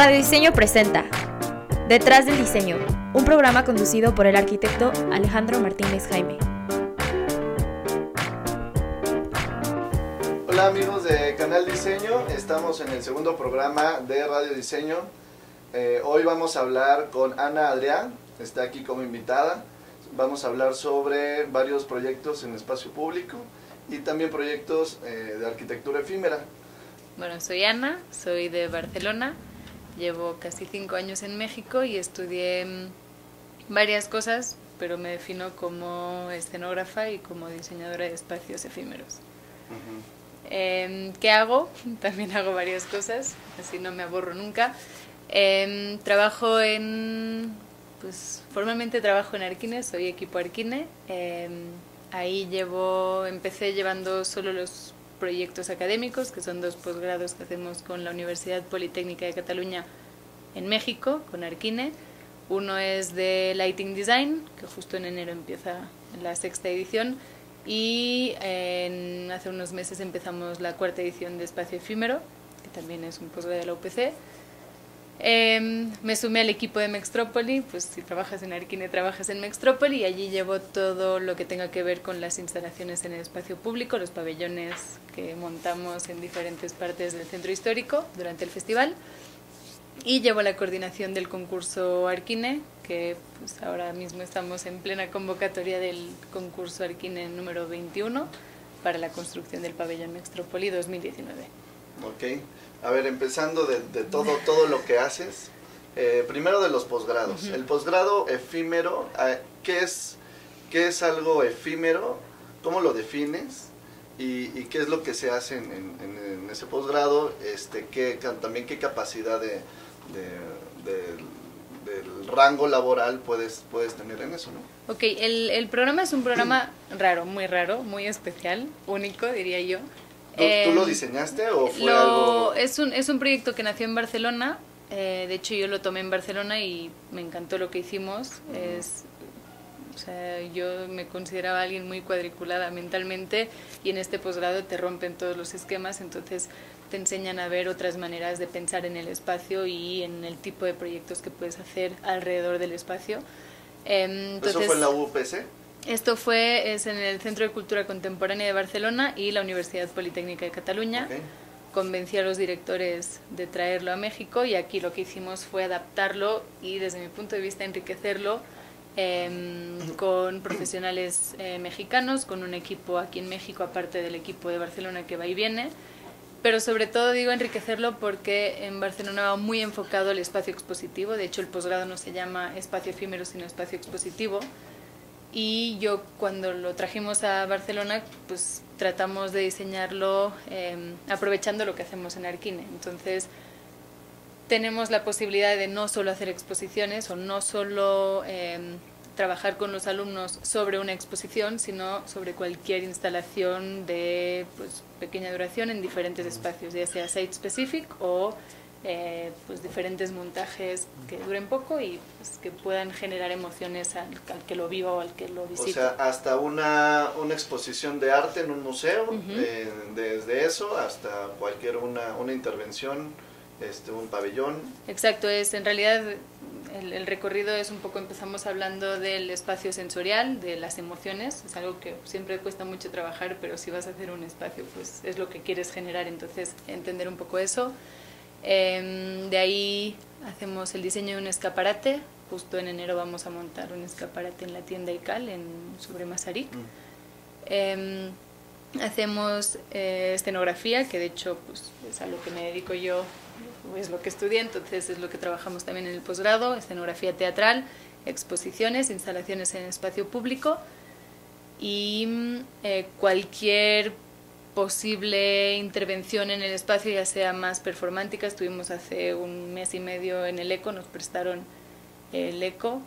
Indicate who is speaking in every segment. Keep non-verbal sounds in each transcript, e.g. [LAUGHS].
Speaker 1: Radio Diseño presenta Detrás del Diseño, un programa conducido por el arquitecto Alejandro Martínez Jaime.
Speaker 2: Hola amigos de Canal Diseño, estamos en el segundo programa de Radio Diseño. Eh, hoy vamos a hablar con Ana Adrián, está aquí como invitada. Vamos a hablar sobre varios proyectos en espacio público y también proyectos eh, de arquitectura efímera.
Speaker 3: Bueno, soy Ana, soy de Barcelona, llevo casi cinco años en México y estudié mm, varias cosas, pero me defino como escenógrafa y como diseñadora de espacios efímeros. Em, ¿Qué hago? [LAUGHS] También hago varias cosas, así no me aburro nunca. Em, trabajo en, pues formalmente trabajo en Arquine, soy equipo Arquine. Em, ahí llevo, empecé llevando solo los proyectos académicos, que son dos posgrados que hacemos con la Universidad Politécnica de Cataluña en México, con Arquine. Uno es de Lighting Design, que justo en enero empieza la sexta edición, y hace unos meses empezamos la cuarta edición de Espacio Efímero, que también es un posgrado de la UPC. Em, me sumé al equipo de Mextrópoli, pues si trabajas en Arquine trabajas en Mextrópoli y allí llevo todo lo que tenga que ver con las instalaciones en el espacio público, los pabellones que montamos en diferentes partes del centro histórico durante el festival y llevo la coordinación del concurso Arquine, que pues ahora mismo estamos en plena convocatoria del concurso Arquine número 21 para la construcción del pabellón Mextrópoli 2019.
Speaker 2: Ok. A ver, empezando de, todo, todo lo que haces. Eh, primero de los posgrados. El posgrado efímero, ah, ¿qué es, ¿qué es algo efímero? ¿Cómo lo defines? ¿Y, qué es lo que se hace en, ese posgrado? Este, qué, también qué capacidad de, del rango laboral puedes, puedes tener en eso, ¿no?
Speaker 3: Ok, el, el programa es un programa raro, muy raro, muy especial, único, diría yo.
Speaker 2: ¿Tú, lo em, diseñaste o fue algo...?
Speaker 3: Es un, es un proyecto que nació en Barcelona, eh, de hecho yo lo tomé en Barcelona y me encantó lo que hicimos. es, o sea, yo me consideraba alguien muy cuadriculada mentalmente y en este posgrado te rompen todos los esquemas, entonces te enseñan a ver otras maneras de pensar en el espacio y en el tipo de proyectos que puedes hacer alrededor del espacio.
Speaker 2: entonces, em, ¿Eso fue en la UPC?
Speaker 3: Esto fue es en el Centro de Cultura Contemporánea de Barcelona y la Universidad Politécnica de Cataluña. Convencí a los directores de traerlo a México y aquí lo que hicimos fue adaptarlo y desde mi punto de vista enriquecerlo em, con profesionales eh, mexicanos, con un equipo aquí en México aparte del equipo de Barcelona que va y viene. Pero sobre todo digo enriquecerlo porque en Barcelona va muy enfocado el espacio expositivo. De hecho, el posgrado no se llama espacio efímero, sino espacio expositivo y yo cuando lo trajimos a Barcelona pues tratamos de diseñarlo em, aprovechando lo que hacemos en Arquine. Entonces tenemos la posibilidad de no solo hacer exposiciones o no solo em, trabajar con los alumnos sobre una exposición, sino sobre cualquier instalación de pues, pequeña duración en diferentes espacios, ya sea site specific o eh, pues diferentes montajes que duren poco y pues, que puedan generar emociones al, que lo viva o al que lo visite.
Speaker 2: O sea, hasta una, una exposición de arte en un museo, eh, desde eso hasta cualquier una, una intervención, este, un pabellón.
Speaker 3: Exacto, es en realidad el, el, recorrido es un poco, empezamos hablando del espacio sensorial, de las emociones, es algo que siempre cuesta mucho trabajar, pero si vas a hacer un espacio, pues es lo que quieres generar, entonces entender un poco eso. Em, de ahí hacemos el diseño de un escaparate. Justo en enero vamos a montar un escaparate en la tienda ICAL en, sobre Masaryk. Mm. Em, hacemos eh, escenografía, que de hecho pues, es a lo que me dedico yo, es lo que estudié, entonces es lo que trabajamos también en el posgrado, escenografía teatral, exposiciones, instalaciones en espacio público y mm, eh, cualquier posible intervención en el espacio, ya sea más performántica. Estuvimos hace un mes y medio en el ECO, nos prestaron el ECO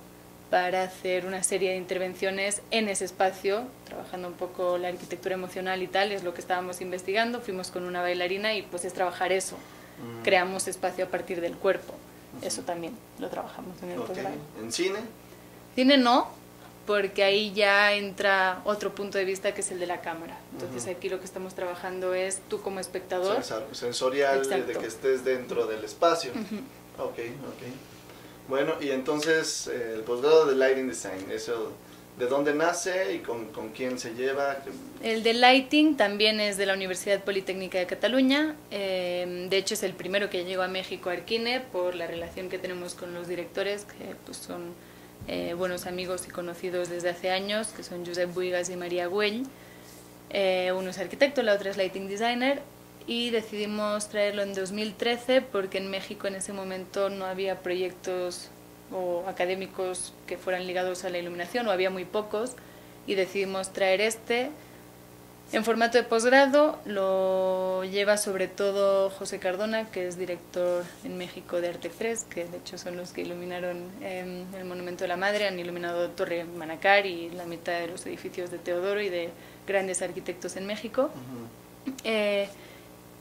Speaker 3: para hacer una serie de intervenciones en ese espacio, trabajando un poco la arquitectura emocional y tal, es lo que estábamos investigando. Fuimos con una bailarina y pues es trabajar eso. Mm. Creamos espacio a partir del cuerpo. Eso también lo trabajamos en el
Speaker 2: okay. ¿En cine?
Speaker 3: Cine no, porque ahí ya entra otro punto de vista que es el de la cámara. Entonces aquí lo que estamos trabajando es tú como espectador.
Speaker 2: Sensorial, de que estés dentro del espacio. Ok, ok. Bueno, y entonces eh, el posgrado de Lighting Design, eso, ¿de dónde nace y con, con, quién se lleva?
Speaker 3: El de Lighting también es de la Universidad Politécnica de Cataluña. Eh, de hecho, es el primero que llegó a México, Arquine, por la relación que tenemos con los directores, que pues, son eh, buenos amigos y conocidos desde hace años, que son Josep Buigas y María Güell. uno es arquitecto, la otra es Lighting Designer y decidimos traerlo en 2013 porque en México en ese momento no había proyectos o académicos que fueran ligados a la iluminación o había muy pocos y decidimos traer este en formato de posgrado lo lleva sobre todo José Cardona, que es director en México de Arte 3, que de hecho son los que iluminaron em, el Monumento de la Madre, han iluminado Torre Manacar y la mitad de los edificios de Teodoro y de grandes arquitectos en México.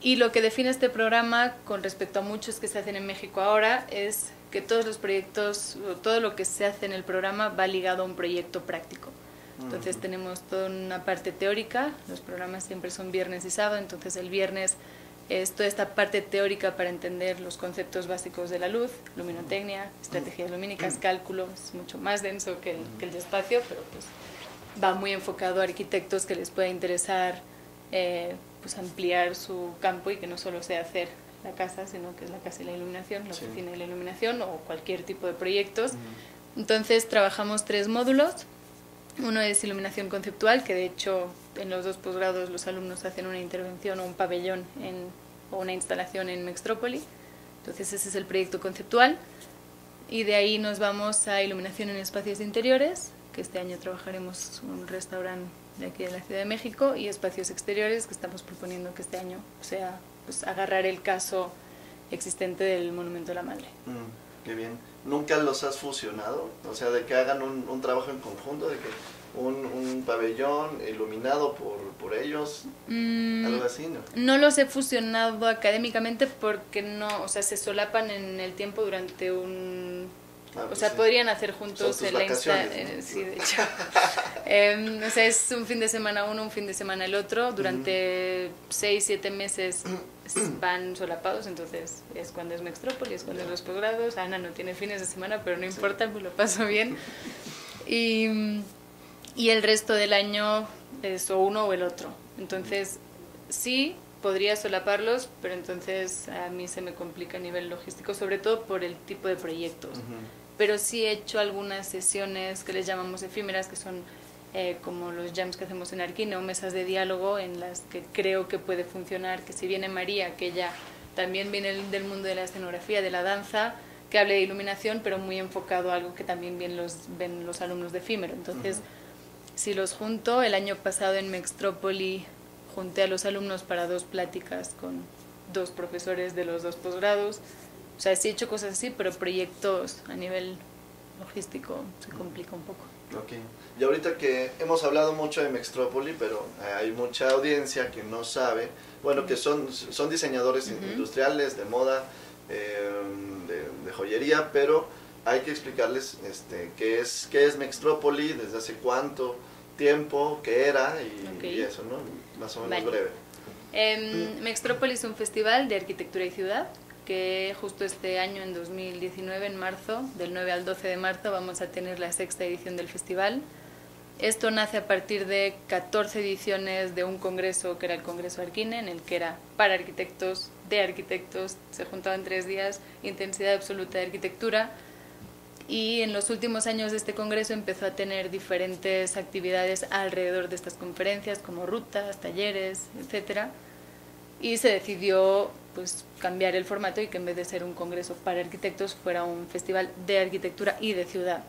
Speaker 3: Y lo que define este programa con respecto a muchos que se hacen en México ahora es que todos los proyectos, todo lo que se hace en el programa va ligado a un proyecto práctico. Entonces tenemos toda una parte teórica, los programas siempre son viernes y sábado, entonces el viernes es toda esta parte teórica para entender los conceptos básicos de la luz, luminotecnia, estrategias lumínicas, cálculo, es mucho más denso que el, que el espacio, pero pues va muy enfocado a arquitectos que les pueda interesar eh, pues ampliar su campo y que no solo sea hacer la casa, sino que es la casa y la iluminación, la oficina y la iluminación o cualquier tipo de proyectos. Entonces trabajamos tres módulos. Uno es iluminación conceptual, que de hecho en los dos posgrados los alumnos hacen una intervención o un pabellón o una instalación en Mextrópoli. Entonces ese es el proyecto conceptual. Y de ahí nos vamos a iluminación en espacios interiores, que este año trabajaremos un restaurante de aquí de la Ciudad de México y espacios exteriores que estamos proponiendo que este año sea pues, agarrar el caso existente del Monumento de la Madre.
Speaker 2: Mm, qué bien. ¿Nunca los has fusionado? O sea, de que hagan un, un trabajo en conjunto, de que un, un pabellón iluminado por, por ellos, mm, algo así, ¿no?
Speaker 3: No los he fusionado académicamente porque no, o sea, se solapan en el tiempo durante un Ah, o pues sea, podrían hacer juntos el Insta. Eh, sí, de hecho. [LAUGHS] Em, o sea, es un fin de semana uno, un fin de semana el otro. Durante seis, siete meses [CLEARS THROAT] van solapados, entonces es cuando es Mextrópolis, es cuando es los posgrados. Ana no tiene fines de semana, pero no importa, pues lo paso bien. [LAUGHS] Y, y el resto del año es o uno o el otro. Entonces, sí, podría solaparlos, pero entonces a mí se me complica a nivel logístico, sobre todo por el tipo de proyectos pero sí he hecho algunas sesiones que les llamamos efímeras, que son eh, como los jams que hacemos en Arquine o mesas de diálogo en las que creo que puede funcionar, que si viene María, que ella también viene del mundo de la escenografía, de la danza, que hable de iluminación, pero muy enfocado a algo que también ven los, ven los alumnos de efímero. Entonces, si los junto, el año pasado en Mextrópoli junté a los alumnos para dos pláticas con dos profesores de los dos posgrados, sea, sí he hecho cosas así, pero proyectos a nivel logístico se complica un poco.
Speaker 2: Ok. Y ahorita que hemos hablado mucho de Mextrópoli, pero hay mucha audiencia que no sabe, bueno, que son, son diseñadores industriales, de moda, eh, de, joyería, pero hay que explicarles este, qué es, qué es Mextrópoli, desde hace cuánto tiempo, qué era y, eso, ¿no? Más o menos breve.
Speaker 3: Eh, Mextrópoli es un festival de arquitectura y ciudad que justo este año, en 2019, en marzo, del 9 al 12 de marzo, vamos a tener la sexta edición del festival. Esto nace a partir de 14 ediciones de un congreso que era el Congreso Arquine, en el que era para arquitectos, de arquitectos, se juntaban tres días, intensidad absoluta de arquitectura. Y en los últimos años de este congreso empezó a tener diferentes actividades alrededor de estas conferencias, como rutas, talleres, etcétera y se decidió pues cambiar el formato y que en vez de ser un congreso para arquitectos fuera un festival de arquitectura y de ciudad.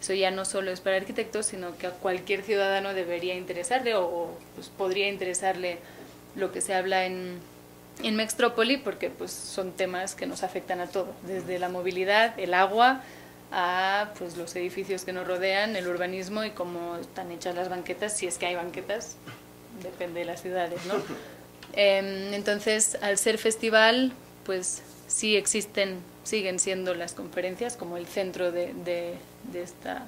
Speaker 3: Eso ya no solo es para arquitectos, sino que a cualquier ciudadano debería interesarle o, pues, podría interesarle lo que se habla en, en Mextrópoli, porque pues son temas que nos afectan a todo, desde la movilidad, el agua, a pues los edificios que nos rodean, el urbanismo y cómo están hechas las banquetas, si es que hay banquetas, depende de las ciudades, ¿no? [LAUGHS] Em, entonces, al ser festival, pues sí existen, siguen siendo las conferencias como el centro de, de, esta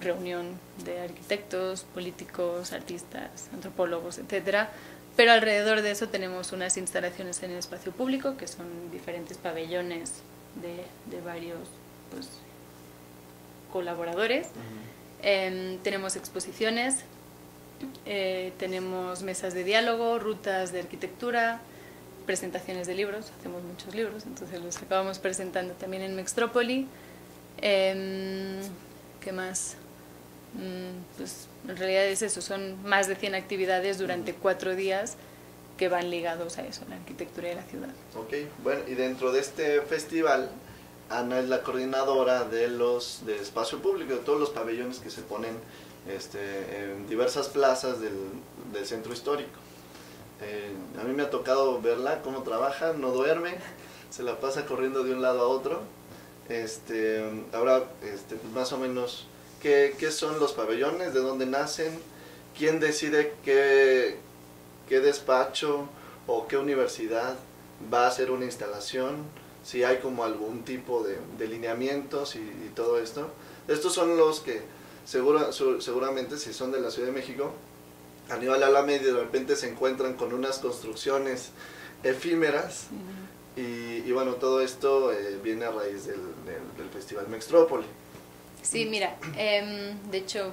Speaker 3: reunión de arquitectos, políticos, artistas, antropólogos, etcétera. Pero alrededor de eso tenemos unas instalaciones en el espacio público, que son diferentes pabellones de, de varios pues, colaboradores. Em, tenemos exposiciones, eh, tenemos mesas de diálogo, rutas de arquitectura, presentaciones de libros, hacemos muchos libros, entonces los acabamos presentando también en Mextrópoli. Eh, ¿Qué más? Mm, pues en realidad es eso, son más de 100 actividades durante cuatro días que van ligados a eso, la arquitectura de la ciudad.
Speaker 2: Ok, bueno, y dentro de este festival, Ana es la coordinadora de los de espacio público, de todos los pabellones que se ponen este, en diversas plazas del, del centro histórico. Eh, a mí me ha tocado verla, cómo trabaja, no duerme, se la pasa corriendo de un lado a otro. Este, ahora, este, pues más o menos, ¿qué, ¿qué son los pabellones? ¿De dónde nacen? ¿Quién decide qué, qué despacho o qué universidad va a hacer una instalación? Si hay como algún tipo de, de lineamientos y, y todo esto. Estos son los que segura, su- seguramente si son de la Ciudad de México, Aníbal Alameda y de repente se encuentran con unas construcciones efímeras y, y bueno, todo esto eh, viene a raíz del, del- del Festival Mextrópoli.
Speaker 3: Sí, mira, em, de hecho,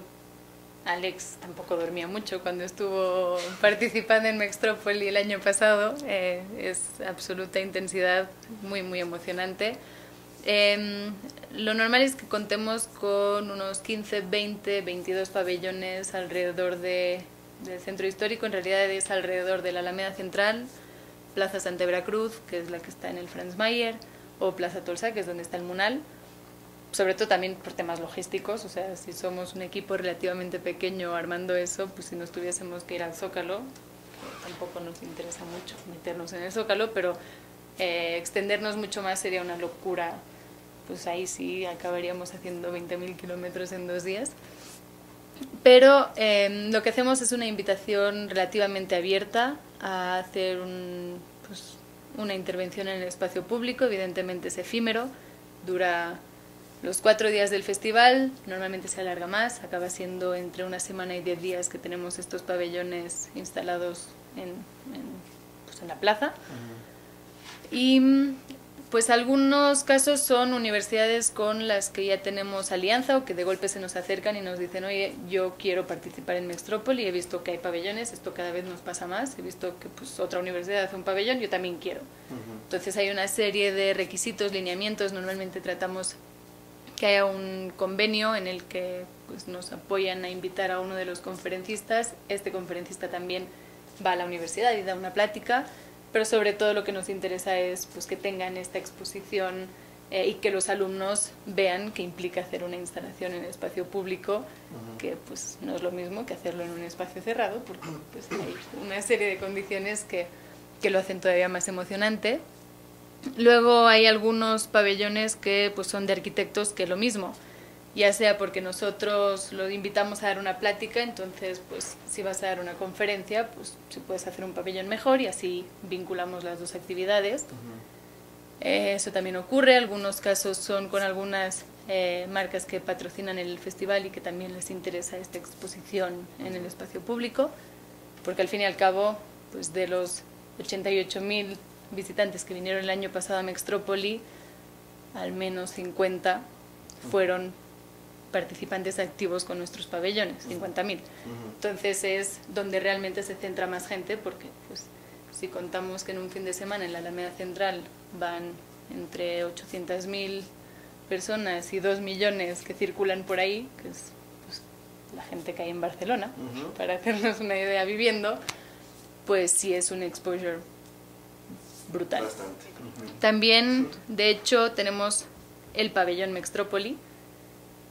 Speaker 3: Alex tampoco dormía mucho cuando estuvo participando en Mextrópoli el año pasado. eh, es absoluta intensidad, muy, muy emocionante. Em, lo normal es que contemos con unos 15, 20, 22 pabellones alrededor de, del centro histórico. En realidad es alrededor de la Alameda Central, Plaza Santa Veracruz, que es la que está en el Franz Mayer, o Plaza Tolsa, que es donde está el Munal sobre todo también por temas logísticos, o sea, si somos un equipo relativamente pequeño armando eso, pues si nos tuviésemos que ir al Zócalo, tampoco nos interesa mucho meternos en el Zócalo, pero eh, extendernos mucho más sería una locura, pues ahí sí acabaríamos haciendo 20.000 kilómetros en dos días. Pero eh, lo que hacemos es una invitación relativamente abierta a hacer un, pues, una intervención en el espacio público, evidentemente es efímero, dura los cuatro días del festival, normalmente se alarga más, acaba siendo entre una semana y diez días que tenemos estos pabellones instalados en, en, pues, en la plaza. Y mm, pues algunos casos son universidades con las que ya tenemos alianza o que de golpe se nos acercan y nos dicen, oye, yo quiero participar en Mextrópoli, he visto que hay pabellones, esto cada vez nos pasa más, he visto que pues otra universidad hace un pabellón, yo también quiero. Entonces hay una serie de requisitos, lineamientos, normalmente tratamos que haya un convenio en el que pues, nos apoyan a invitar a uno de los conferencistas. Este conferencista también va a la universidad y da una plática, pero sobre todo lo que nos interesa es pues, que tengan esta exposición eh, y que los alumnos vean que implica hacer una instalación en espacio público, que pues no es lo mismo que hacerlo en un espacio cerrado, porque pues, hay una serie de condiciones que, que lo hacen todavía más emocionante. Luego hay algunos pabellones que pues son de arquitectos que lo mismo, ya sea porque nosotros lo invitamos a dar una plática, entonces pues si vas a dar una conferencia, pues si puedes hacer un pabellón mejor y así vinculamos las dos actividades. Eh, eso también ocurre, algunos casos son con algunas eh, marcas que patrocinan el festival y que también les interesa esta exposición en el espacio público, porque al fin y al cabo, pues de los 88 mil visitantes que vinieron el año pasado a Mextrópoli, al menos 50 fueron participantes activos con nuestros pabellones, 50.000. Entonces es donde realmente se centra más gente porque pues, si contamos que en un fin de semana en la Alameda Central van entre 800.000 personas y 2 millones que circulan por ahí, que es pues, la gente que hay en Barcelona,
Speaker 2: Ujú.
Speaker 3: para hacernos una idea viviendo, pues sí es un exposure brutal.
Speaker 2: Bastante. Ujú.
Speaker 3: También, de hecho, tenemos el pabellón Mextrópoli,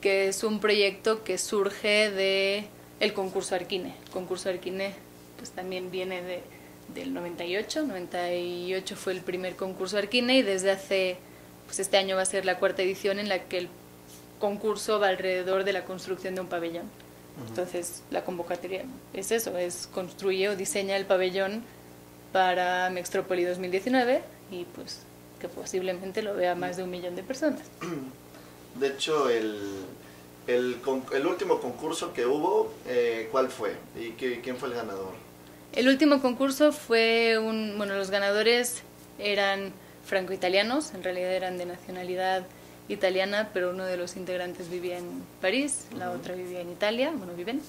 Speaker 3: que es un proyecto que surge de el concurso Arquine. El concurso Arquine pues también viene de, del 98, 98 fue el primer concurso Arquine y desde hace, pues este año va a ser la cuarta edición en la que el concurso va alrededor de la construcción de un pabellón. Entonces, la convocatoria es eso, es construye o diseña el pabellón para Mextrópoli 2019 y pues que posiblemente lo vea más de un millón de personas. [CLEARS THROAT]
Speaker 2: De hecho, el, el, el último concurso que hubo, eh, ¿cuál fue? ¿Y qué- quién fue el ganador?
Speaker 3: El último concurso fue un, bueno, los ganadores eran franco-italianos, en realidad eran de nacionalidad italiana, pero uno de los integrantes vivía en París, la otra vivía en Italia, bueno, viven.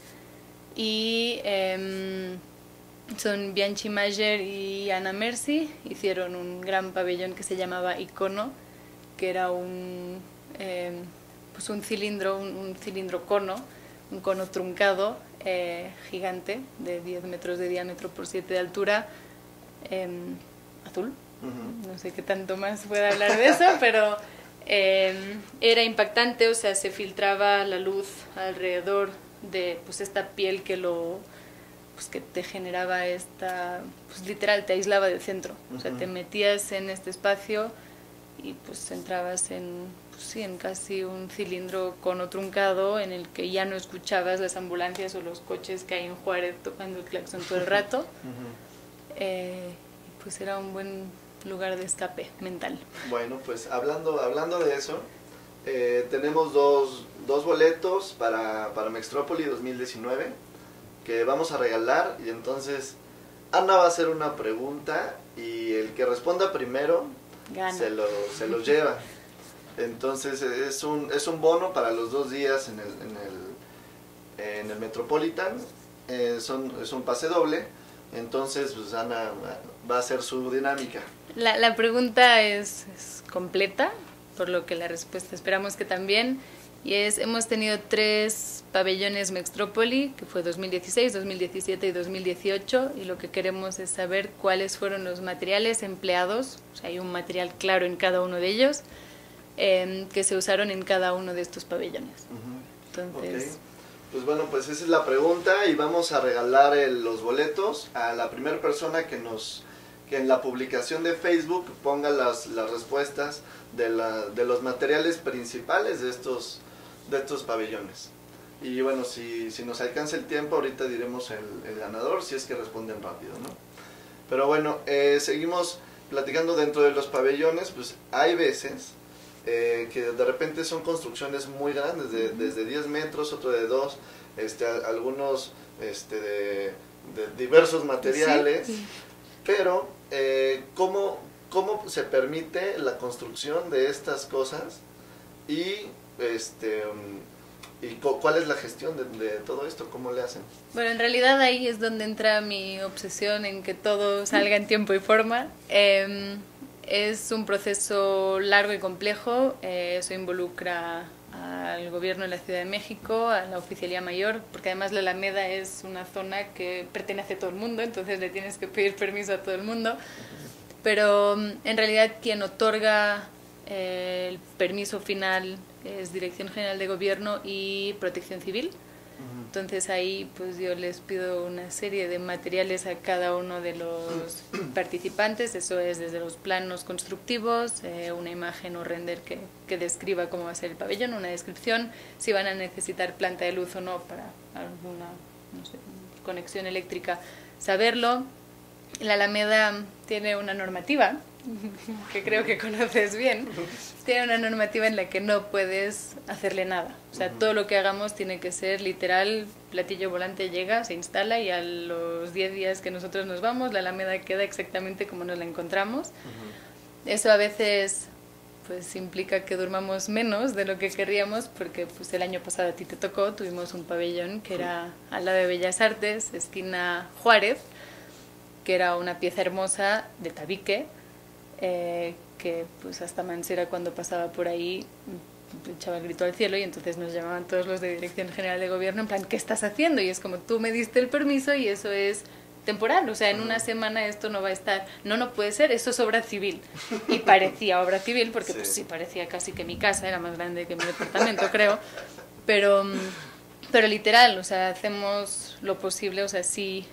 Speaker 3: Y em, son Bianchi Mayer y Anna Mercy, hicieron un gran pabellón que se llamaba Icono, que era un, em, pues un cilindro, un, cilindro cono, un cono truncado eh, gigante de 10 metros de diámetro por 7 de altura, em, azul. No sé qué tanto más puede hablar de eso, [LAUGHS] pero em, era impactante, o sea, se filtraba la luz alrededor de pues esta piel que lo pues que te generaba esta pues literal te aislaba del centro. O sea te metías en este espacio y pues entrabas en pues, sí, en casi un cilindro cono truncado en el que ya no escuchabas las ambulancias o los coches que hay en Juárez tocando el claxon todo el [LAUGHS] rato. Eh, pues era un buen lugar de escape mental.
Speaker 2: Bueno pues hablando hablando de eso eh, tenemos dos, dos boletos para, para Mextrópoli 2019 que vamos a regalar y entonces Ana va a hacer una pregunta y el que responda primero se lo, se lo lleva. [LAUGHS] Entonces es un, es un bono para los dos días en el, en el, en el Metropolitan, eh, son, es un pase doble, entonces pues Ana va a hacer su dinámica.
Speaker 3: La, la pregunta es, es completa, por lo que la respuesta esperamos que también. Y es, hemos tenido tres pabellones Mextrópoli, que fue 2016, 2017 y 2018, y lo que queremos es saber cuáles fueron los materiales empleados, o sea, hay un material claro en cada uno de ellos, em, que se usaron en cada uno de estos pabellones. Entonces...
Speaker 2: Pues bueno, pues esa es la pregunta y vamos a regalar los boletos a la primera persona que nos que en la publicación de Facebook ponga las, las respuestas de, la, de los materiales principales de estos, de estos pabellones. Y bueno, si, si nos alcanza el tiempo, ahorita diremos el, el, ganador, si es que responden rápido, ¿no? Pero bueno, eh, seguimos platicando dentro de los pabellones, pues hay veces eh, que de repente son construcciones muy grandes, de, desde 10 metros, otro de 2, este, algunos este, de, de diversos materiales, pero eh, ¿cómo, ¿cómo se permite la construcción de estas cosas y este y cuál es la gestión de, todo esto, cómo le hacen.
Speaker 3: Bueno, en realidad ahí es donde entra mi obsesión en que todo salga en tiempo y forma. Em, es un proceso largo y complejo, eh, eso involucra al gobierno de la Ciudad de México, a la oficialía mayor, porque además la Alameda es una zona que pertenece a todo el mundo, entonces le tienes que pedir permiso a todo el mundo. Pero mm, en realidad quien otorga eh, el permiso final es Dirección General de Gobierno y Protección Civil. Entonces ahí pues yo les pido una serie de materiales a cada uno de los [CLEARS THROAT] participantes, eso es desde los planos constructivos, eh, una imagen o render que, que, describa cómo va a ser el pabellón, una descripción, si van a necesitar planta de luz o no para alguna no sé, conexión eléctrica, saberlo. La Alameda tiene una normativa [LAUGHS] que creo que conoces bien, tiene una normativa en la que no puedes hacerle nada. O sea, todo lo que hagamos tiene que ser literal, platillo volante llega, se instala y a los 10 días que nosotros nos vamos, la alameda queda exactamente como nos la encontramos. Eso a veces pues implica que durmamos menos de lo que querríamos porque pues el año pasado a ti te tocó, tuvimos un pabellón que era al lado de Bellas Artes, esquina Juárez, que era una pieza hermosa de tabique, eh, que pues hasta Mansera cuando pasaba por ahí echaba el grito al cielo y entonces nos llamaban todos los de Dirección General de Gobierno en plan, ¿qué estás haciendo? Y es como, tú me diste el permiso y eso es temporal, o sea, en una semana esto no va a estar, no, no puede ser, eso es obra civil. Y parecía [LAUGHS] obra civil, porque pues sí, parecía casi que mi casa era más grande que mi departamento, [LAUGHS] creo, pero, pero literal, o sea, hacemos lo posible, o sea, sí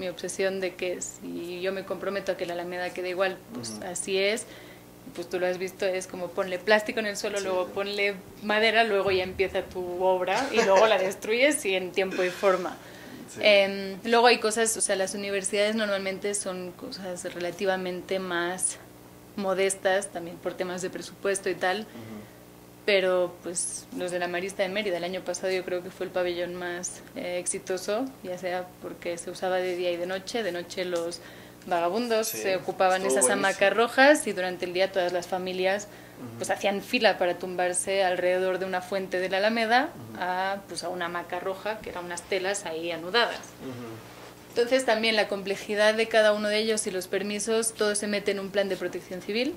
Speaker 3: mi obsesión de que si yo me comprometo a que la Alameda quede igual, pues así es. Pues tú lo has visto, es como ponle plástico en el suelo, luego ponle madera, luego ya empieza tu obra y luego la destruyes y en tiempo y forma. Em, luego hay cosas, o sea, las universidades normalmente son cosas relativamente más modestas, también por temas de presupuesto y tal pero pues los de la Marista de Mérida el año pasado yo creo que fue el pabellón más eh, exitoso, ya sea porque se usaba de día y de noche, de noche los vagabundos
Speaker 2: Sí,
Speaker 3: se ocupaban esas
Speaker 2: buenísimo.
Speaker 3: hamacas rojas y durante el día todas las familias pues hacían fila para tumbarse alrededor de una fuente de la Alameda a pues a una hamaca roja que eran unas telas ahí anudadas. Entonces también la complejidad de cada uno de ellos y los permisos, todo se mete en un plan de protección civil.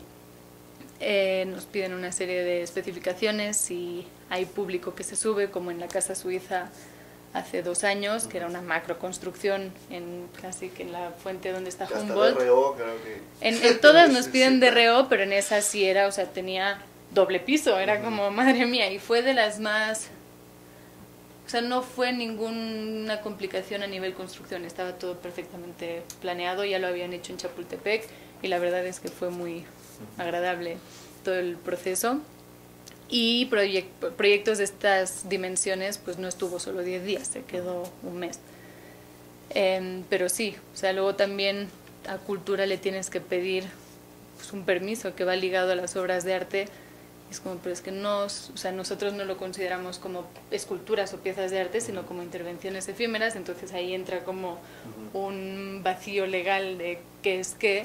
Speaker 3: Eh, nos piden una serie de especificaciones y hay público que se sube, como en la Casa Suiza hace dos años, que era una macroconstrucción en casi que en la fuente donde está
Speaker 2: hasta
Speaker 3: Humboldt.
Speaker 2: DRO creo que...
Speaker 3: En, en todas nos [LAUGHS] piden
Speaker 2: sí.
Speaker 3: DRO, pero en esa sí era, o sea, tenía doble piso, era como, madre mía, y fue de las más... O sea, no fue ninguna complicación a nivel construcción, estaba todo perfectamente planeado, ya lo habían hecho en Chapultepec y la verdad es que fue muy agradable todo el proceso. Y proyec- proyectos de estas dimensiones, pues no estuvo solo 10 días, se quedó un mes. Em, pero sí, o sea, luego también a cultura le tienes que pedir pues, un permiso que va ligado a las obras de arte. Es como, pero es que no, o sea, nosotros no lo consideramos como esculturas o piezas de arte, sino como intervenciones efímeras, entonces ahí entra como un vacío legal de qué es qué,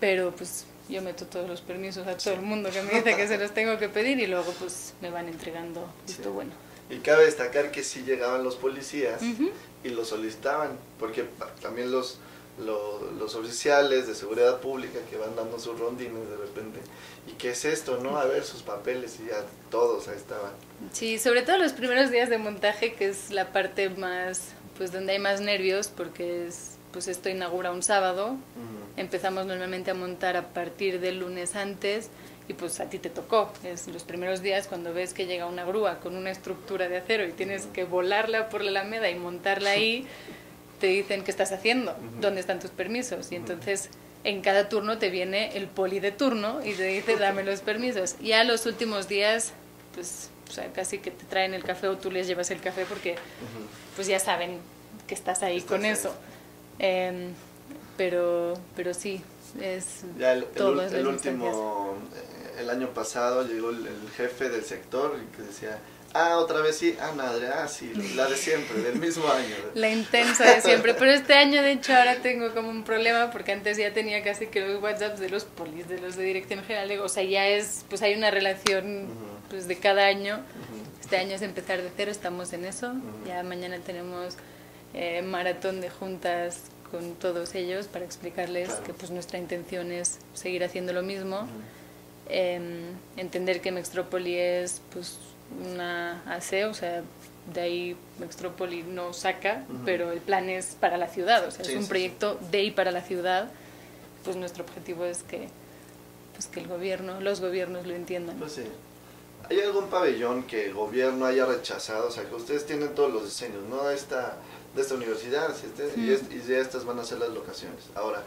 Speaker 3: pero pues yo meto todos los permisos a todo el mundo que me dice que se los tengo que pedir y luego pues me van entregando
Speaker 2: Sí.
Speaker 3: bueno.
Speaker 2: Y cabe destacar que sí llegaban los policías
Speaker 3: Ujú.
Speaker 2: y lo solicitaban, porque también los, lo- los oficiales de seguridad pública que van dando sus rondines de repente, ¿y qué es esto? no A ver sus papeles y ya todos ahí estaban.
Speaker 3: Sí, sobre todo los primeros días de montaje, que es la parte más, pues donde hay más nervios, porque es, pues esto inaugura un sábado. Empezamos normalmente a montar a partir del lunes antes y pues a ti te tocó. Es los primeros días cuando ves que llega una grúa con una estructura de acero y tienes que volarla por la alameda y montarla ahí, te dicen qué estás haciendo, dónde están tus permisos. Y entonces en cada turno te viene el poli de turno y te dice dame los permisos. Y a los últimos días, pues o sea, casi que te traen el café o tú les llevas el café porque pues ya saben que estás ahí
Speaker 2: Estás
Speaker 3: con
Speaker 2: ahí.
Speaker 3: eso. Pero, pero sí, es
Speaker 2: Ya el, el
Speaker 3: las
Speaker 2: el
Speaker 3: instancias.
Speaker 2: último, eh, el año pasado llegó el, el jefe del sector y que decía, ah, otra vez sí, ah, madre, ah, sí, la de siempre, del mismo año. [LAUGHS]
Speaker 3: La intensa de siempre. Pero este año, de hecho, ahora tengo como un problema porque antes ya tenía casi que los WhatsApps de los polis, de los de Dirección General. O sea, ya es, pues hay una relación pues, de cada año. Este año es empezar de cero, estamos en eso. Ya mañana tenemos eh, maratón de juntas con todos ellos para explicarles
Speaker 2: Claro.
Speaker 3: que pues nuestra intención es seguir haciendo lo mismo. Em, entender que Mextrópoli es pues una AC, o sea, de ahí Mextrópoli no saca,
Speaker 2: Ujú.
Speaker 3: pero el plan es para la ciudad, o sea,
Speaker 2: Sí,
Speaker 3: es un
Speaker 2: sí,
Speaker 3: proyecto de y para la ciudad. Pues nuestro objetivo es que pues que el gobierno, los gobiernos lo entiendan.
Speaker 2: Pues sí. ¿Hay algún pabellón que el gobierno haya rechazado? O sea, que ustedes tienen todos los diseños, ¿no? Esta, de esta universidad, si este- y,
Speaker 3: Mm.
Speaker 2: y estas van a ser las locaciones. Ahora,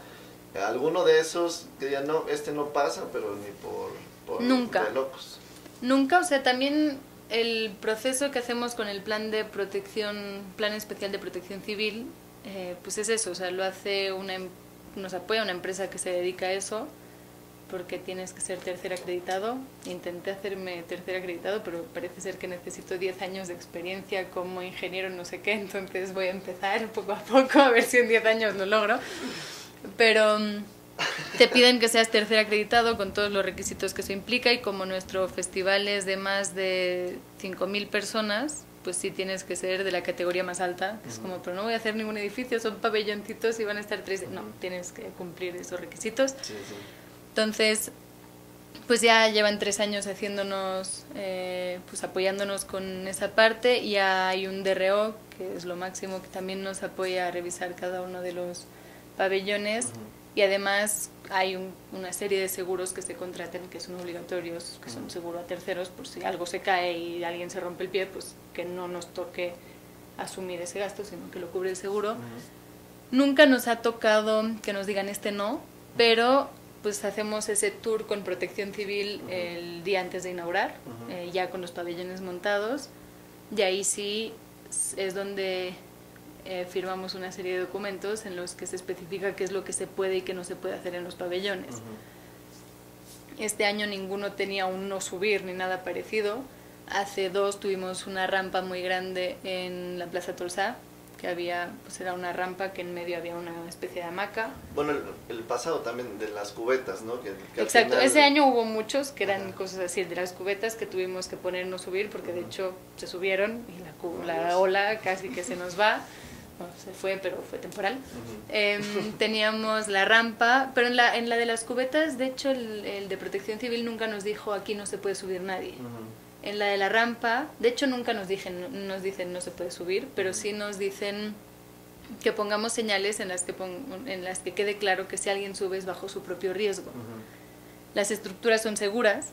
Speaker 2: ¿alguno de esos que digan, no, este no pasa, pero ni por, por
Speaker 3: Nunca.
Speaker 2: de locos?
Speaker 3: Nunca, o sea, también el proceso que hacemos con el plan de protección, plan especial de protección civil, eh, pues es eso, o sea, lo hace una, em- nos apoya una empresa que se dedica a eso, porque tienes que ser tercer acreditado. Intenté hacerme tercer acreditado, pero parece ser que necesito 10 años de experiencia como ingeniero no sé qué, entonces voy a empezar poco a poco a ver si en 10 años lo logro. Pero mm, te piden que seas tercer acreditado con todos los requisitos que eso implica y como nuestro festival es de más de 5.000 personas, pues sí tienes que ser de la categoría más alta. Es como, pero no voy a hacer ningún edificio, son pabelloncitos y van a estar tres... No, tienes que cumplir esos requisitos.
Speaker 2: Sí, sí.
Speaker 3: Entonces, pues ya llevan tres años haciéndonos, eh, pues apoyándonos con esa parte. Y hay un DRO, que es lo máximo, que también nos apoya a revisar cada uno de los pabellones.
Speaker 2: Ujú.
Speaker 3: Y además hay un- una serie de seguros que se contratan que son obligatorios, que son seguro a terceros, por si algo se cae y alguien se rompe el pie, pues que no nos toque asumir ese gasto, sino que lo cubre el seguro.
Speaker 2: Ujú.
Speaker 3: Nunca nos ha tocado que nos digan este no, pero pues hacemos ese tour con protección civil el día antes de inaugurar, eh, ya con los pabellones montados, y ahí sí es donde eh, firmamos una serie de documentos en los que se especifica qué es lo que se puede y qué no se puede hacer en los pabellones. Este año ninguno tenía un no subir ni nada parecido. Hace dos tuvimos una rampa muy grande en la Plaza Tolsá, que había, pues era una rampa que en medio había una especie de hamaca.
Speaker 2: Bueno, el, el pasado también de las cubetas, ¿no? Que,
Speaker 3: Exacto,
Speaker 2: final-
Speaker 3: ese año hubo muchos que eran
Speaker 2: Ajá.
Speaker 3: cosas así, el de las cubetas que tuvimos que ponernos subir porque de hecho se subieron y la, cu- la ola casi que se nos va. Bueno, se fue, pero fue temporal. Em, [LAUGHS] teníamos la rampa, pero en la, en la de las cubetas, de hecho, el, el de protección civil nunca nos dijo aquí no se puede subir nadie.
Speaker 2: Ujú.
Speaker 3: En la de la rampa, de hecho, nunca nos, dicen, nos dicen no se puede subir, pero sí nos dicen que pongamos señales en las que, en las que quede claro que si alguien sube es bajo su propio riesgo. Las estructuras son seguras,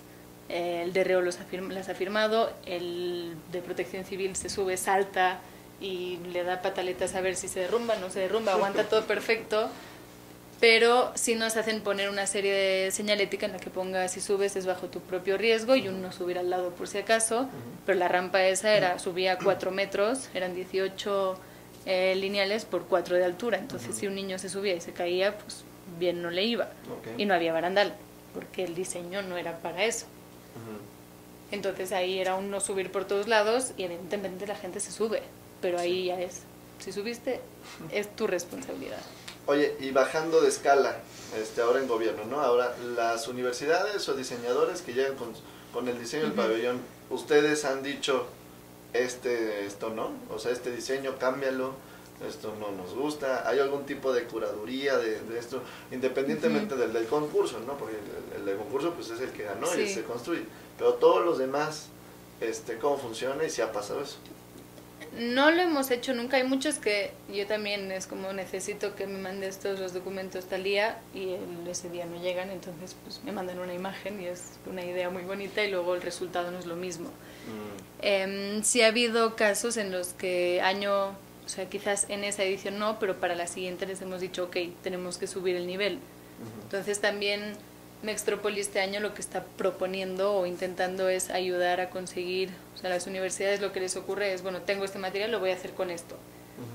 Speaker 3: el DRO los afirma- las ha firmado, el de protección civil se sube, salta y le da pataletas a ver si se derrumba, no se derrumba, aguanta todo [LAUGHS] perfecto, pero sí nos hacen poner una serie de señalética en la que ponga si subes es bajo tu propio riesgo y uno subir al lado por si acaso, pero la rampa esa era subía 4 metros, eran 18 eh, lineales por 4 de altura, entonces si un niño se subía y se caía, pues bien no le iba. Y no había barandal, porque el diseño no era para eso. Entonces ahí era un no subir por todos lados y evidentemente la gente se sube, pero ahí ya es, si subiste, es tu responsabilidad.
Speaker 2: Oye, y bajando de escala, este, ahora en gobierno, ¿no? Ahora, las universidades o diseñadores que llegan con, con el diseño del pabellón, ustedes han dicho, este, esto no, o sea, este diseño, cámbialo, esto no nos gusta, hay algún tipo de curaduría de, de esto, independientemente del, del concurso, ¿no? Porque el, el del concurso, pues es el que ganó y se construye, pero todos los demás, este, ¿cómo funciona y si ha pasado eso?
Speaker 3: No lo hemos hecho nunca, hay muchos que yo también es como necesito que me mandes todos los documentos tal día y ese día no llegan, entonces pues me mandan una imagen y es una idea muy bonita y luego el resultado no es lo mismo.
Speaker 2: Mm,
Speaker 3: Em, sí ha habido casos en los que año, o sea, quizás en esa edición no, pero para la siguiente les hemos dicho, ok, tenemos que subir el nivel. Entonces también Mextrópoli este año lo que está proponiendo o intentando es ayudar a conseguir, o sea, a las universidades lo que les ocurre es, bueno, tengo este material, lo voy a hacer con esto.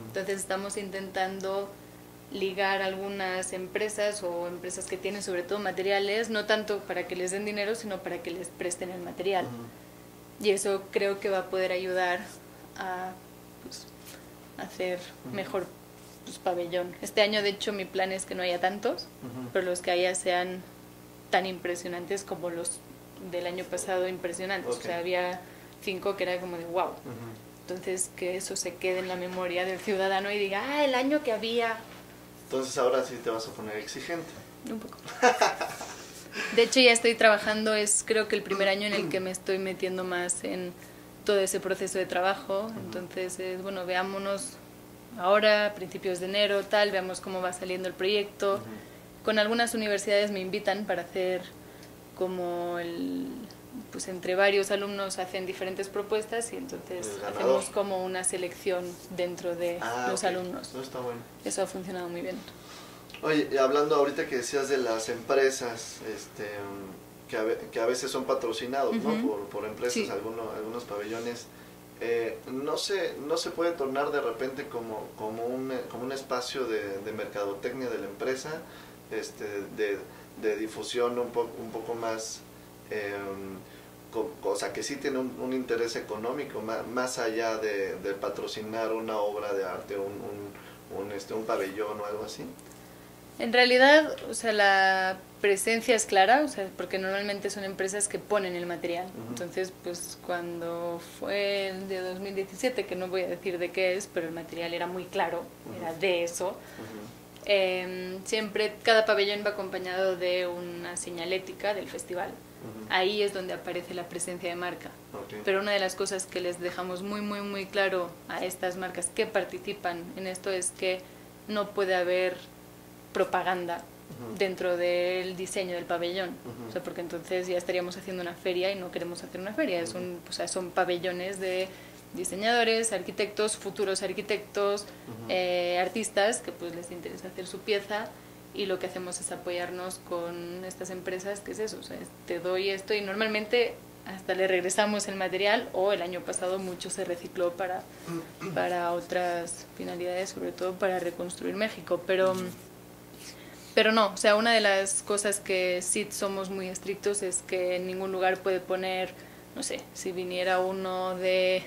Speaker 3: Entonces estamos intentando ligar algunas empresas o empresas que tienen sobre todo materiales, no tanto para que les den dinero, sino para que les presten el material. Y eso creo que va a poder ayudar a pues, hacer mejor pues, pabellón. Este año, de hecho, mi plan es que no haya tantos, pero los que haya sean tan impresionantes como los del año pasado impresionantes.
Speaker 2: Ok.
Speaker 3: O sea, había cinco que era como de wow.
Speaker 2: Ujú.
Speaker 3: Entonces, que eso se quede en la memoria del ciudadano y diga, ah, el año que había.
Speaker 2: Entonces ahora sí te vas a poner exigente.
Speaker 3: Un poco. [LAUGHS] De hecho, ya estoy trabajando, es creo que el primer año en el que me estoy metiendo más en todo ese proceso de trabajo. Entonces, es, bueno, veámonos ahora, principios de enero, tal, veamos cómo va saliendo el proyecto.
Speaker 2: Ujú.
Speaker 3: Con algunas universidades me invitan para hacer como el pues entre varios alumnos hacen diferentes propuestas y entonces hacemos como una selección dentro de
Speaker 2: Ah,
Speaker 3: los
Speaker 2: ok.
Speaker 3: alumnos.
Speaker 2: No está bueno.
Speaker 3: Eso ha funcionado muy bien.
Speaker 2: Oye, y hablando ahorita que decías de las empresas, este, que, a, que a veces son patrocinados, ¿no?
Speaker 3: Ujú.
Speaker 2: Por, por empresas,
Speaker 3: Sí.
Speaker 2: algunos, algunos pabellones. eh, no se no se puede tornar de repente como como un como un espacio de, de mercadotecnia de la empresa este de, de difusión un poco un poco más eh, co- o sea que sí tiene un, un interés económico más, más allá de, de patrocinar una obra de arte un, un, este un pabellón o algo así
Speaker 3: En realidad, o sea, la presencia es clara, o sea, porque normalmente son empresas que ponen el material. Entonces, pues cuando fue el de 2017, que no voy a decir de qué es, pero el material era muy claro, era de eso. Eh, siempre, cada pabellón va acompañado de una señalética del festival.
Speaker 2: Ujú.
Speaker 3: Ahí es donde aparece la presencia de marca.
Speaker 2: Ok.
Speaker 3: Pero una de las cosas que les dejamos muy, muy, muy claro a estas marcas que participan en esto es que no puede haber propaganda dentro del diseño del pabellón.
Speaker 2: Ujú.
Speaker 3: O sea, porque entonces ya estaríamos haciendo una feria y no queremos hacer una feria. Es un, o sea, son pabellones de diseñadores, arquitectos, futuros arquitectos, eh, artistas que pues les interesa hacer su pieza y lo que hacemos es apoyarnos con estas empresas, que es eso, o sea, te doy esto y normalmente hasta le regresamos el material o el año pasado mucho se recicló para, para otras finalidades, sobre todo para reconstruir México, pero... Pero no, o sea, una de las cosas que sí somos muy estrictos es que en ningún lugar puede poner, no sé, si viniera uno de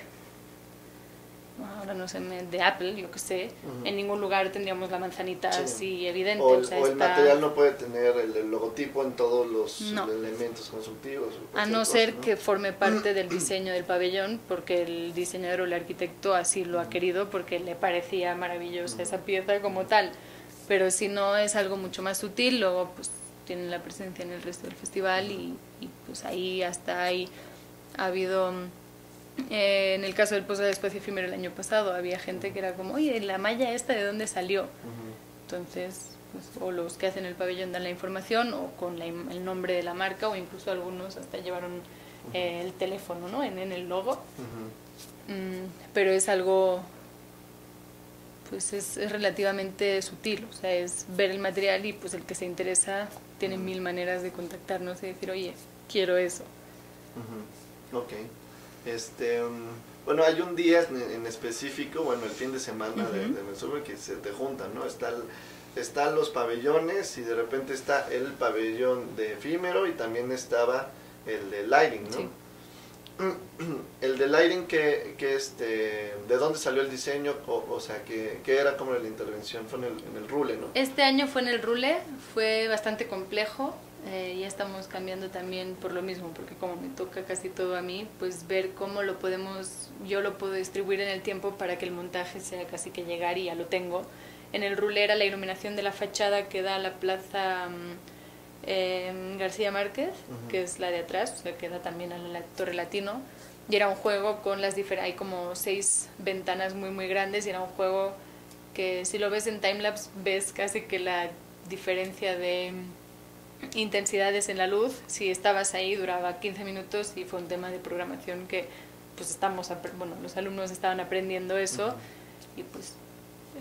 Speaker 3: ahora no sé, de Apple, yo que sé, en ningún lugar tendríamos la manzanita así evidente.
Speaker 2: O el, material no puede tener el, logotipo en todos los elementos constructivos.
Speaker 3: A no ser que forme parte del [CLEARS THROAT] diseño del pabellón, porque el diseñador o el arquitecto así lo ha querido, porque le parecía maravillosa esa pieza como tal. Pero si no es algo mucho más sutil, luego pues tienen la presencia en el resto del festival y, y pues ahí hasta ahí ha habido eh, en el caso del Pozo de Espacio Efímero el año pasado, había gente que era como, oye, la malla esta, ¿de dónde salió? Entonces, pues, o los que hacen el pabellón dan la información, o con el nombre de la marca, o incluso algunos hasta llevaron eh, el teléfono ¿no? en, en el logo. Mm, pero es algo, pues es, es, relativamente sutil, o sea, es ver el material y pues el que se interesa tiene mil maneras de contactarnos y decir, oye, quiero eso.
Speaker 2: Ok. Este, um, bueno, hay un día en, específico, bueno, el fin de semana de, de que se te juntan, ¿no? Está están los pabellones y de repente está el pabellón de efímero y también estaba el de lighting, ¿no? [CLEARS THROAT] El de lighting, que, que este, ¿de dónde salió el diseño? O, sea, que, era como la intervención? Fue en el, en el Rule, ¿no?
Speaker 3: Este año fue en el Rule, fue bastante complejo eh, ya estamos cambiando también por lo mismo, porque como me toca casi todo a mí, pues ver cómo lo podemos, yo lo puedo distribuir en el tiempo para que el montaje sea casi que llegar y ya lo tengo. En el rulera la iluminación de la fachada que da a la plaza eh, García Márquez, que es la de atrás, o sea, que da también a la Torre Latino. Y era un juego con las diferentes, hay como seis ventanas muy muy grandes y era un juego que si lo ves en timelapse ves casi que la diferencia de intensidades en la luz. Si estabas ahí duraba 15 minutos y fue un tema de programación que pues estamos, bueno, los alumnos estaban aprendiendo eso y pues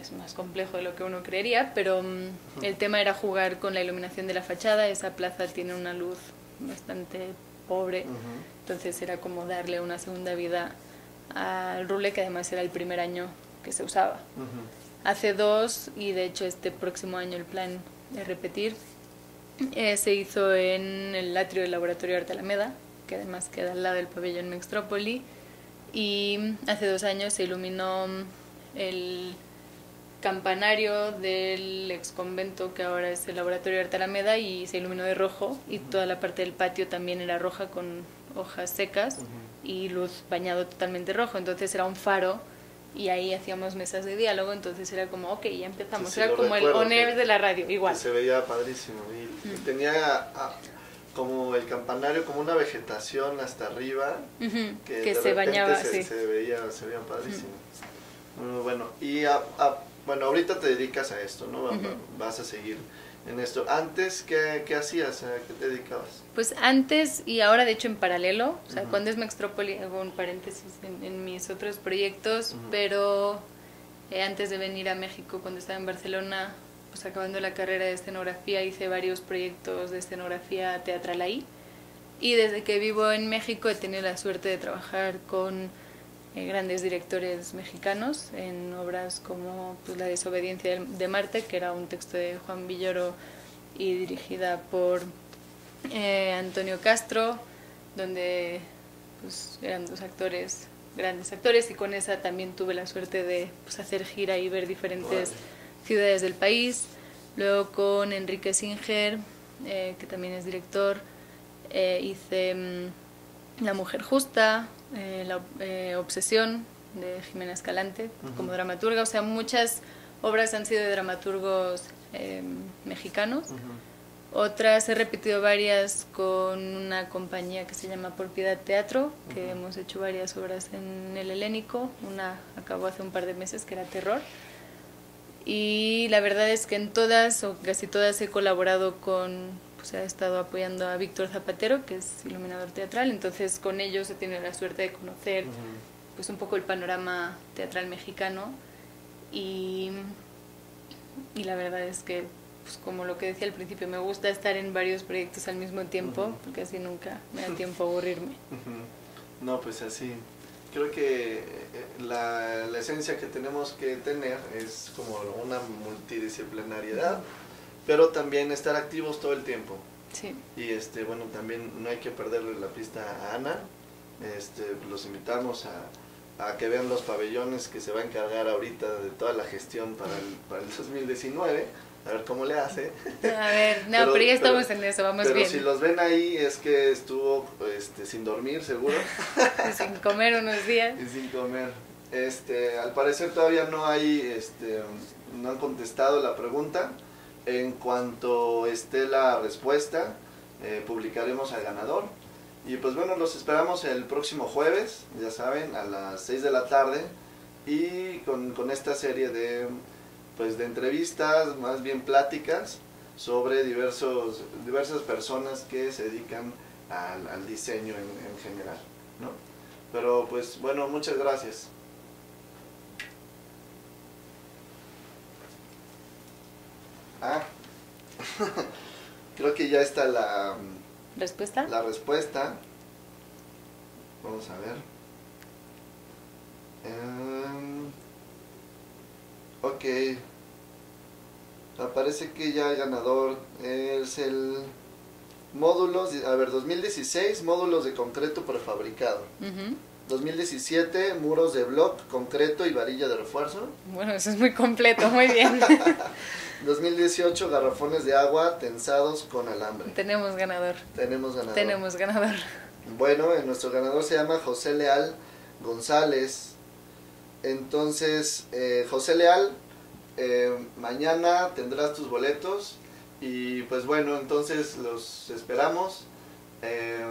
Speaker 3: es más complejo de lo que uno creería, pero mm, el tema era jugar con la iluminación de la fachada. Esa plaza tiene una luz bastante pobre, entonces era como darle una segunda vida al rule, que además era el primer año que se usaba. Hace dos, y de hecho este próximo año el plan es repetir, eh, se hizo en el atrio del Laboratorio Arte Alameda, que además queda al lado del pabellón Mextrópoli. Y hace dos años se iluminó el campanario del ex convento que ahora es el Laboratorio Arte Alameda y se iluminó de rojo y toda la parte del patio también era roja con hojas secas y luz bañado totalmente rojo. Entonces era un faro y ahí hacíamos mesas de diálogo, entonces era como, ok, ya empezamos, era como el on de la radio, igual.
Speaker 2: se veía padrísimo y, mm. tenía ah, como el campanario, como una vegetación hasta arriba,
Speaker 3: que, se bañaba,
Speaker 2: se, se, veía, se veía padrísimo. bueno, y bueno, ahorita te dedicas a esto, ¿no? Vas a seguir en esto. Antes, ¿qué, qué hacías? ¿A qué te dedicabas?
Speaker 3: Pues antes y ahora, de hecho, en paralelo. O sea, cuando es Mextrópoli, hago un paréntesis en, mis otros proyectos, pero eh, antes de venir a México, cuando estaba en Barcelona, pues acabando la carrera de escenografía, hice varios proyectos de escenografía teatral ahí. Y desde que vivo en México he tenido la suerte de trabajar con eh, grandes directores mexicanos en obras como pues, La desobediencia de Marte, que era un texto de Juan Villoro y dirigida por eh, Antonio Castro, donde pues, eran dos actores, grandes actores, y con esa también tuve la suerte de pues, hacer gira y ver diferentes ciudades del país. Luego con Enrique Singer, eh, que también es director, hice mm, La Mujer Justa, eh, la eh, Obsesión de Jimena Escalante como dramaturga. O sea, muchas obras han sido de dramaturgos em, mexicanos. Otras he repetido varias con una compañía que se llama Por Piedad Teatro, que hemos hecho varias obras en el helénico. Una acabó hace un par de meses que era Terror. Y la verdad es que en todas o casi todas he colaborado con pues ha estado apoyando a Víctor Zapatero, que es iluminador teatral, entonces con ellos he tenido la suerte de conocer pues un poco el panorama teatral mexicano y, y la verdad es que pues como lo que decía al principio, me gusta estar en varios proyectos al mismo tiempo, porque así nunca me da tiempo a aburrirme. [LAUGHS]
Speaker 2: No, pues así. Creo que eh, la, la, esencia que tenemos que tener es como una multidisciplinariedad pero también estar activos todo el tiempo.
Speaker 3: Sí.
Speaker 2: Y este, bueno, también no hay que perderle la pista a Ana. Este, los invitamos a, a que vean los pabellones que se va a encargar ahorita de toda la gestión para el, para el 2019. A ver cómo le hace.
Speaker 3: A ver, no, pero, ya estamos en eso, vamos
Speaker 2: pero
Speaker 3: bien.
Speaker 2: si los ven ahí es que estuvo este, sin dormir, seguro. [LAUGHS]
Speaker 3: sin comer unos días.
Speaker 2: Y sin comer. Este, al parecer todavía no hay, este, no han contestado la pregunta. En cuanto esté la respuesta, eh, publicaremos al ganador. Y pues bueno, los esperamos el próximo jueves, ya saben, a las 6 de la tarde. Y con, esta serie de pues de entrevistas, más bien pláticas sobre diversos, diversas personas que se dedican al, al diseño en, en, general, ¿no? Pero pues bueno, muchas gracias. Ah, [LAUGHS] creo que ya está la
Speaker 3: respuesta.
Speaker 2: La respuesta. Vamos a ver. Um, Ok. Aparece que ya el ganador es el módulos, a ver, 2016, módulos de concreto prefabricado.
Speaker 3: Uh -huh.
Speaker 2: 2017, muros de bloc, concreto y varilla de refuerzo.
Speaker 3: Bueno, eso es muy completo, muy bien. [LAUGHS]
Speaker 2: 2018, garrafones de agua tensados con alambre.
Speaker 3: Tenemos ganador.
Speaker 2: Tenemos ganador.
Speaker 3: Tenemos ganador.
Speaker 2: Bueno, nuestro ganador se llama José Leal González. Entonces, eh, José Leal, eh, mañana tendrás tus boletos y pues bueno, entonces los esperamos eh,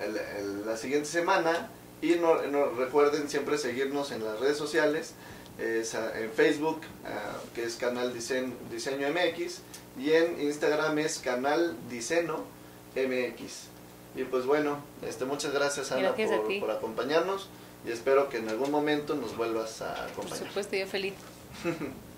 Speaker 2: el, el, la siguiente semana y no, no, recuerden siempre seguirnos en las redes sociales, en Facebook, uh, que es Canal Diseño, Diseño MX, y en Instagram es Canal Diseño MX. Y pues bueno, este, muchas gracias Ana
Speaker 3: gracias
Speaker 2: por, por acompañarnos y espero que en algún momento nos vuelvas a acompañar.
Speaker 3: Por supuesto, yo feliz. [LAUGHS]